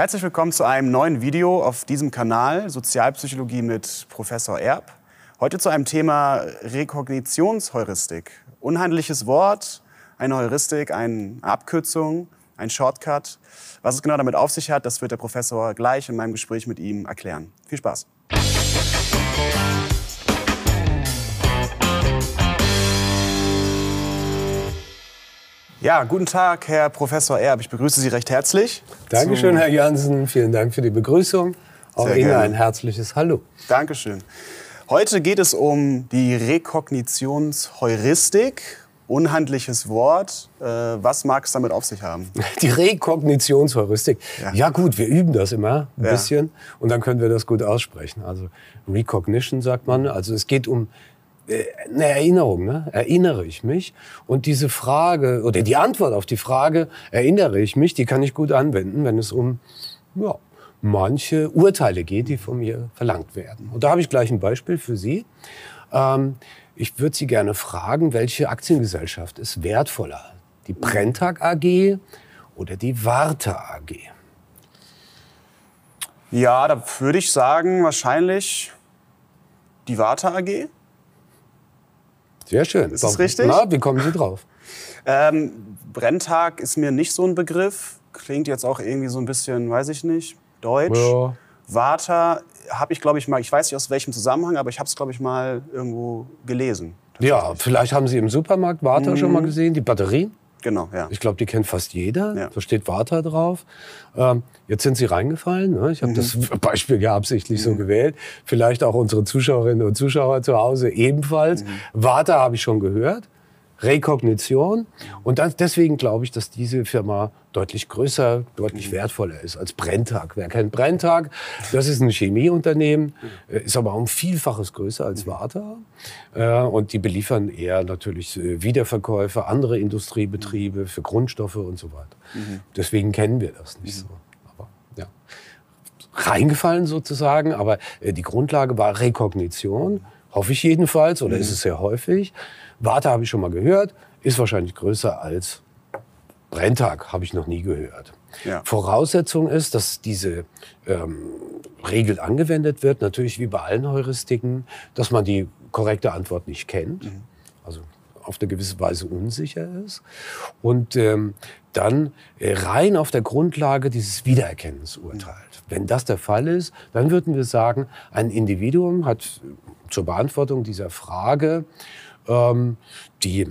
Herzlich willkommen zu einem neuen Video auf diesem Kanal Sozialpsychologie mit Professor Erb. Heute zu einem Thema Rekognitionsheuristik. Unhandliches Wort, eine Heuristik, eine Abkürzung, ein Shortcut. Was es genau damit auf sich hat, das wird der Professor gleich in meinem Gespräch mit ihm erklären. Viel Spaß. Ja, guten Tag, Herr Professor Erb. Ich begrüße Sie recht herzlich. Dankeschön, Herr Jansen. Vielen Dank für die Begrüßung. Auch Sehr Ihnen gerne. ein herzliches Hallo. Dankeschön. Heute geht es um die Rekognitionsheuristik. Unhandliches Wort. Äh, was mag es damit auf sich haben? Die Rekognitionsheuristik. Ja. Ja. gut, wir üben das immer ein Ja. bisschen und dann können wir das gut aussprechen. Also Recognition sagt man. Also es geht um eine Erinnerung. Ne? Erinnere ich mich? Und diese Frage oder die Antwort auf die Frage, erinnere ich mich, die kann ich gut anwenden, wenn es um ja, manche Urteile geht, die von mir verlangt werden. Und da habe ich gleich ein Beispiel für Sie. Ähm, ich würde Sie gerne fragen, welche Aktiengesellschaft ist wertvoller? Die Brenntag AG oder die Warta AG? Ja, da würde ich sagen, wahrscheinlich die Warta AG. Sehr schön. Ist das richtig? Na, wie kommen Sie drauf? Ähm, Brenntag ist mir nicht so ein Begriff. Klingt jetzt auch irgendwie so ein bisschen, weiß ich nicht, deutsch. Ja. Warta habe ich, glaube ich, mal, ich weiß nicht aus welchem Zusammenhang, aber ich habe es, glaube ich, mal irgendwo gelesen. Ja, vielleicht haben Sie im Supermarkt Warta schon mal gesehen, die Batterien. Genau, ja. Ich glaube, die kennt fast jeder. Ja. Da steht Warta drauf. Ähm, jetzt sind Sie reingefallen. Ne? Ich habe das Beispiel ja absichtlich so gewählt. Vielleicht auch unsere Zuschauerinnen und Zuschauer zu Hause ebenfalls. Warta habe ich schon gehört. Rekognition. Und das, deswegen glaube ich, dass diese Firma deutlich größer, deutlich wertvoller ist als Brenntag. Wer kennt Brenntag? Das ist ein Chemieunternehmen, äh, ist aber um Vielfaches größer als Warta. Äh, Und die beliefern eher natürlich äh, Wiederverkäufe, andere Industriebetriebe für Grundstoffe und so weiter. Deswegen kennen wir das nicht so. Aber, ja reingefallen sozusagen, aber die Grundlage war Rekognition, hoffe ich jedenfalls, oder ist es sehr häufig. Warte habe ich schon mal gehört, ist wahrscheinlich größer als Brenntag, habe ich noch nie gehört. Ja. Voraussetzung ist, dass diese ähm, Regel angewendet wird, natürlich wie bei allen Heuristiken, dass man die korrekte Antwort nicht kennt, also auf eine gewisse Weise unsicher ist und ähm, dann äh, rein auf der Grundlage dieses Wiedererkennens urteilt. Wenn das der Fall ist, dann würden wir sagen, ein Individuum hat äh, zur Beantwortung dieser Frage ähm, die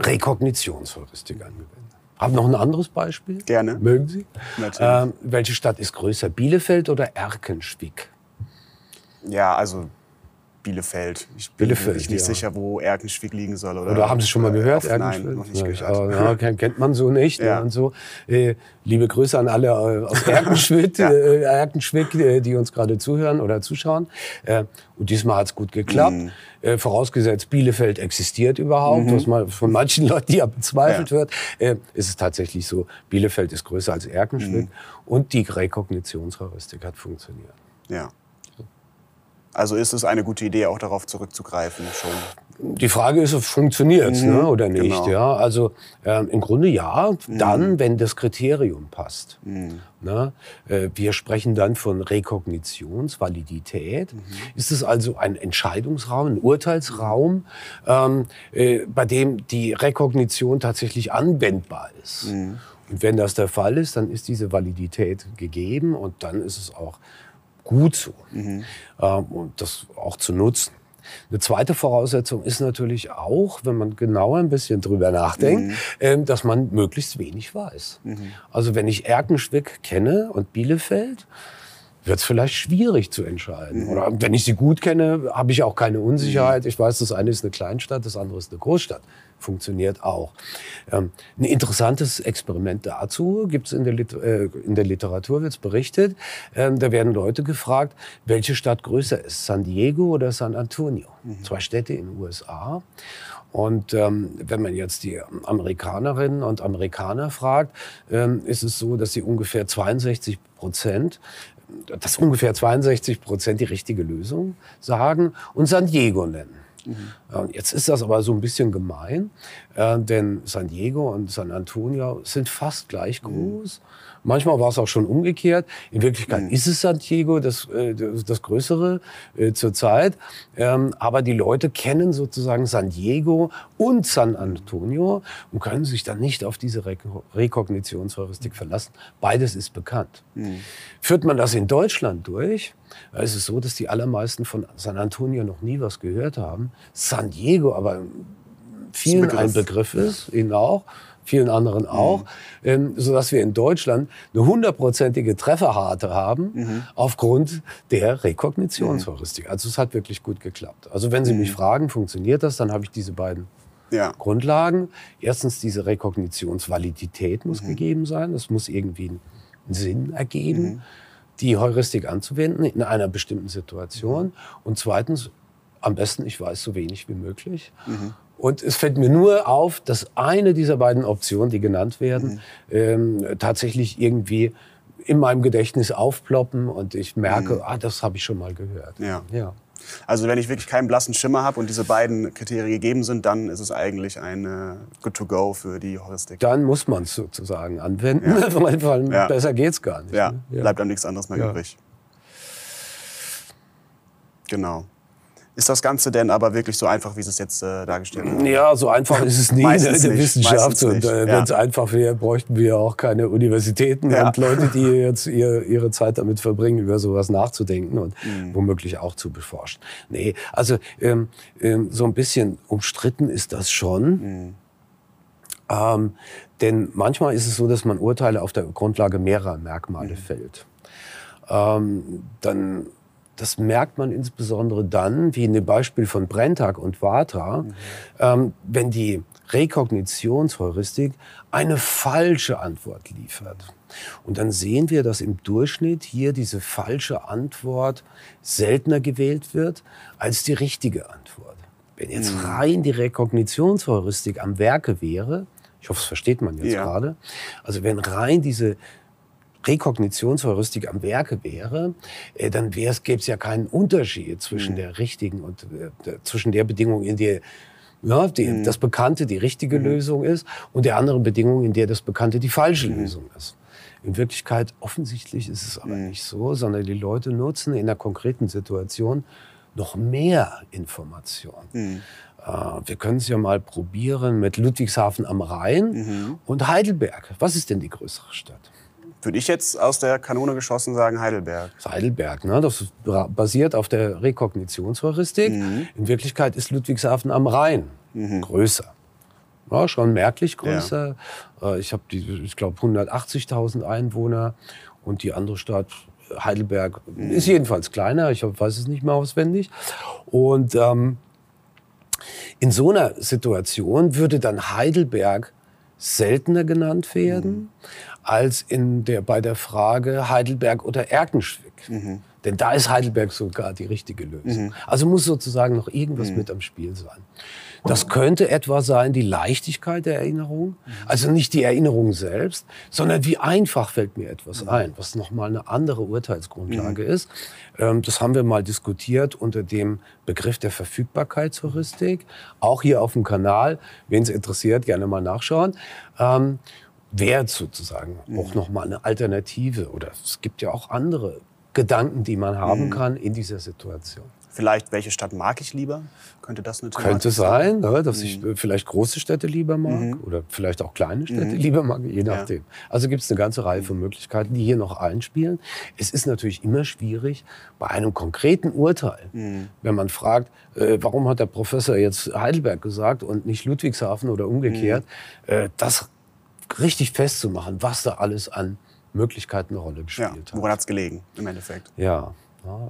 Rekognitionsheuristik angewendet. Haben noch ein anderes Beispiel? Gerne. Mögen Sie? Natürlich. Ähm, welche Stadt ist größer, Bielefeld oder Erkenschwick? Ja, also Bielefeld. Ich bin Bielefeld, mir nicht ja. sicher, wo Erkenschwick liegen soll. Oder, Oder haben Sie schon mal gehört? Auf, nein, Erkenschwick? noch nicht Ja, gehört. ja, kennt, man so nicht. Ja. Ja. Und so. Äh, liebe Grüße an alle äh, aus Erkenschwick, äh, Erkenschwick äh, die uns gerade zuhören oder zuschauen. Äh, und diesmal hat es gut geklappt. Mhm. Äh, vorausgesetzt, Bielefeld existiert überhaupt, was mal von manchen Leuten ja bezweifelt wird, äh, ist es tatsächlich so, Bielefeld ist größer als Erkenschwick. Mhm. Und die Rekognitionsheuristik hat funktioniert. Ja. Also ist es eine gute Idee, auch darauf zurückzugreifen schon. Die Frage ist, funktioniert es ne, oder nicht? genau. Ja, also ähm, im Grunde ja, dann, wenn das Kriterium passt. Ne? Äh, wir sprechen dann von Rekognitionsvalidität. Ist es also ein Entscheidungsraum, ein Urteilsraum, ähm, äh, bei dem die Rekognition tatsächlich anwendbar ist? Und wenn das der Fall ist, dann ist diese Validität gegeben und dann ist es auch gut so. Ähm, und das auch zu nutzen. Eine zweite Voraussetzung ist natürlich auch, wenn man genauer ein bisschen drüber nachdenkt, ähm, dass man möglichst wenig weiß. Also wenn ich Erkenschwick kenne und Bielefeld, wird es vielleicht schwierig zu entscheiden. Oder wenn ich sie gut kenne, habe ich auch keine Unsicherheit. Ich weiß, das eine ist eine Kleinstadt, das andere ist eine Großstadt. Funktioniert auch. Ähm, ein interessantes Experiment dazu gibt es in, der äh, in der Literatur, wird berichtet. Ähm, da werden Leute gefragt, welche Stadt größer ist, San Diego oder San Antonio? Zwei Städte in den USA. Und ähm, wenn man jetzt die Amerikanerinnen und Amerikaner fragt, ähm, ist es so, dass sie ungefähr 62 Prozent dass ungefähr 62 Prozent die richtige Lösung sagen und San Diego nennen. Und jetzt ist das aber so ein bisschen gemein, äh, denn San Diego und San Antonio sind fast gleich groß. Manchmal war es auch schon umgekehrt. In Wirklichkeit mhm. ist es San Diego, das, äh, das, Größere äh, zurzeit. Ähm, aber die Leute kennen sozusagen San Diego und San Antonio und können sich dann nicht auf diese Re Rekognitionsheuristik verlassen. Beides ist bekannt. Mhm. Führt man das in Deutschland durch, ist es so, dass die allermeisten von San Antonio noch nie was gehört haben. San Diego aber vielen ein Begriff ist, Ihnen auch vielen anderen auch, mhm. ähm, sodass wir in Deutschland eine hundertprozentige Trefferrate haben mhm. aufgrund der Rekognitionsheuristik. Mhm. Also es hat wirklich gut geklappt. Also wenn Sie mich mhm. fragen, funktioniert das, dann habe ich diese beiden ja. Grundlagen. Erstens, diese Rekognitionsvalidität muss mhm. gegeben sein. Das muss irgendwie einen Sinn ergeben, mhm. die Heuristik anzuwenden in einer bestimmten Situation. Und zweitens, am besten, ich weiß so wenig wie möglich. Mhm. Und es fällt mir nur auf, dass eine dieser beiden Optionen, die genannt werden, mhm. ähm, tatsächlich irgendwie in meinem Gedächtnis aufploppen und ich merke, mhm. ah, das habe ich schon mal gehört. Ja. ja. Also wenn ich wirklich keinen blassen Schimmer habe und diese beiden Kriterien gegeben sind, dann ist es eigentlich ein äh, Good to Go für die Heuristik. Dann muss man es sozusagen anwenden, ja. weil ja. besser geht's gar nicht. Ja, ne? ja. bleibt dann nichts anderes mehr übrig. Genau. Ist das Ganze denn aber wirklich so einfach, wie Sie es jetzt äh, dargestellt haben? Ja, so einfach ist es nie in der nicht, Wissenschaft. Und äh, wenn es ja. einfach wäre, bräuchten wir auch keine Universitäten ja. und Leute, die jetzt ihr, ihre Zeit damit verbringen, über sowas nachzudenken und mhm. womöglich auch zu beforschen. Nee, also ähm, ähm, so ein bisschen umstritten ist das schon. Mhm. Ähm, denn manchmal ist es so, dass man Urteile auf der Grundlage mehrerer Merkmale mhm. fällt. Ähm, dann das merkt man insbesondere dann, wie in dem Beispiel von Brenntag und Vatra, mhm. ähm, wenn die Rekognitionsheuristik eine falsche Antwort liefert. Und dann sehen wir, dass im Durchschnitt hier diese falsche Antwort seltener gewählt wird als die richtige Antwort. Wenn jetzt mhm. rein die Rekognitionsheuristik am Werke wäre, ich hoffe, das versteht man jetzt ja. gerade, also wenn rein diese Präkognitionsheuristik am Werke wäre, äh, dann gäbe es ja keinen Unterschied zwischen mhm. der richtigen und äh, zwischen der Bedingung, in der ja, die, mhm. das Bekannte die richtige mhm. Lösung ist und der anderen Bedingung, in der das Bekannte die falsche mhm. Lösung ist. In Wirklichkeit offensichtlich ist es aber mhm. nicht so, sondern die Leute nutzen in der konkreten Situation noch mehr Information. Mhm. Äh, wir können es ja mal probieren mit Ludwigshafen am Rhein und Heidelberg. Was ist denn die größere Stadt? Würde ich jetzt aus der Kanone geschossen sagen Heidelberg. Das Heidelberg, ne? das basiert auf der Rekognitionsheuristik. Mhm. In Wirklichkeit ist Ludwigshafen am Rhein mhm. größer. Ja, schon merklich größer. Ja. Äh, ich habe, ich glaube, 180.000 Einwohner und die andere Stadt Heidelberg mhm. ist jedenfalls kleiner. Ich weiß es nicht mehr auswendig. Und ähm, in so einer Situation würde dann Heidelberg seltener genannt werden. Als in der, bei der Frage Heidelberg oder Erkenschwick. Mhm. Denn da ist Heidelberg sogar die richtige Lösung. Mhm. Also muss sozusagen noch irgendwas mhm. mit am Spiel sein. Das könnte etwa sein die Leichtigkeit der Erinnerung, mhm. also nicht die Erinnerung selbst, sondern wie einfach fällt mir etwas mhm. ein, was nochmal eine andere Urteilsgrundlage mhm. ist. Ähm, das haben wir mal diskutiert unter dem Begriff der Verfügbarkeitsheuristik, auch hier auf dem Kanal. Wen es interessiert, gerne mal nachschauen. Ähm, wert sozusagen mhm. auch noch mal eine Alternative oder es gibt ja auch andere Gedanken, die man haben mhm. kann in dieser Situation. Vielleicht, welche Stadt mag ich lieber? Könnte das eine Thematik Könnte sein, ne, dass ich mhm. vielleicht große Städte lieber mag mhm. oder vielleicht auch kleine Städte mhm. lieber mag, je nachdem. Ja. Also gibt es eine ganze Reihe von Möglichkeiten, die hier noch einspielen. Es ist natürlich immer schwierig, bei einem konkreten Urteil, mhm. wenn man fragt, äh, warum hat der Professor jetzt Heidelberg gesagt und nicht Ludwigshafen oder umgekehrt, mhm. äh, das richtig festzumachen, was da alles an Möglichkeiten eine Rolle gespielt ja, hat. Woran hat es gelegen, im Endeffekt? Ja.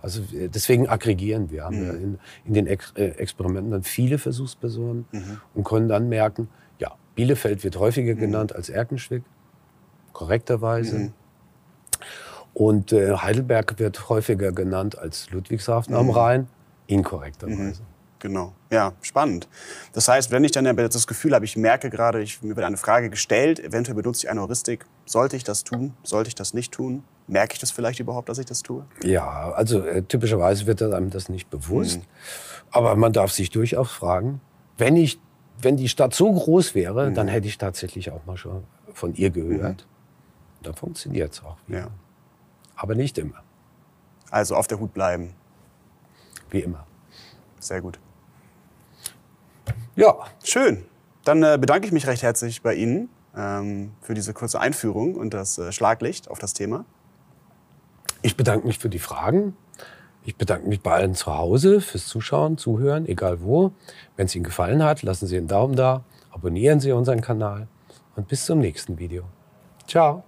also deswegen aggregieren wir. Haben mhm. wir in, in, den Ex äh, Experimenten dann viele Versuchspersonen mhm. und können dann merken, ja, Bielefeld wird häufiger mhm. genannt als Erkenschwick, korrekterweise. Mhm. Und äh, Heidelberg wird häufiger genannt als Ludwigshafen am mhm. Rhein, inkorrekterweise. Genau, ja, spannend. Das heißt, wenn ich dann das Gefühl habe, ich merke gerade, ich, mir wird eine Frage gestellt, eventuell benutze ich eine Heuristik, sollte ich das tun, sollte ich das nicht tun? Merke ich das vielleicht überhaupt, dass ich das tue? Ja, also äh, typischerweise wird einem das nicht bewusst. Mhm. Aber man darf sich durchaus fragen, wenn, ich, wenn die Stadt so groß wäre, mhm. dann hätte ich tatsächlich auch mal schon von ihr gehört. Mhm. Dann funktioniert es auch wieder. Ja. Aber nicht immer. Also auf der Hut bleiben. Wie immer. Sehr gut. Ja, Schön. Dann äh, bedanke ich mich recht herzlich bei Ihnen ähm, für diese kurze Einführung und das äh, Schlaglicht auf das Thema. ich bedanke mich für die Fragen. Ich bedanke mich bei allen zu Hause fürs Zuschauen, Zuhören, egal wo. Wenn es Ihnen gefallen hat, lassen Sie einen Daumen da, abonnieren Sie unseren Kanal und bis zum nächsten Video. Ciao.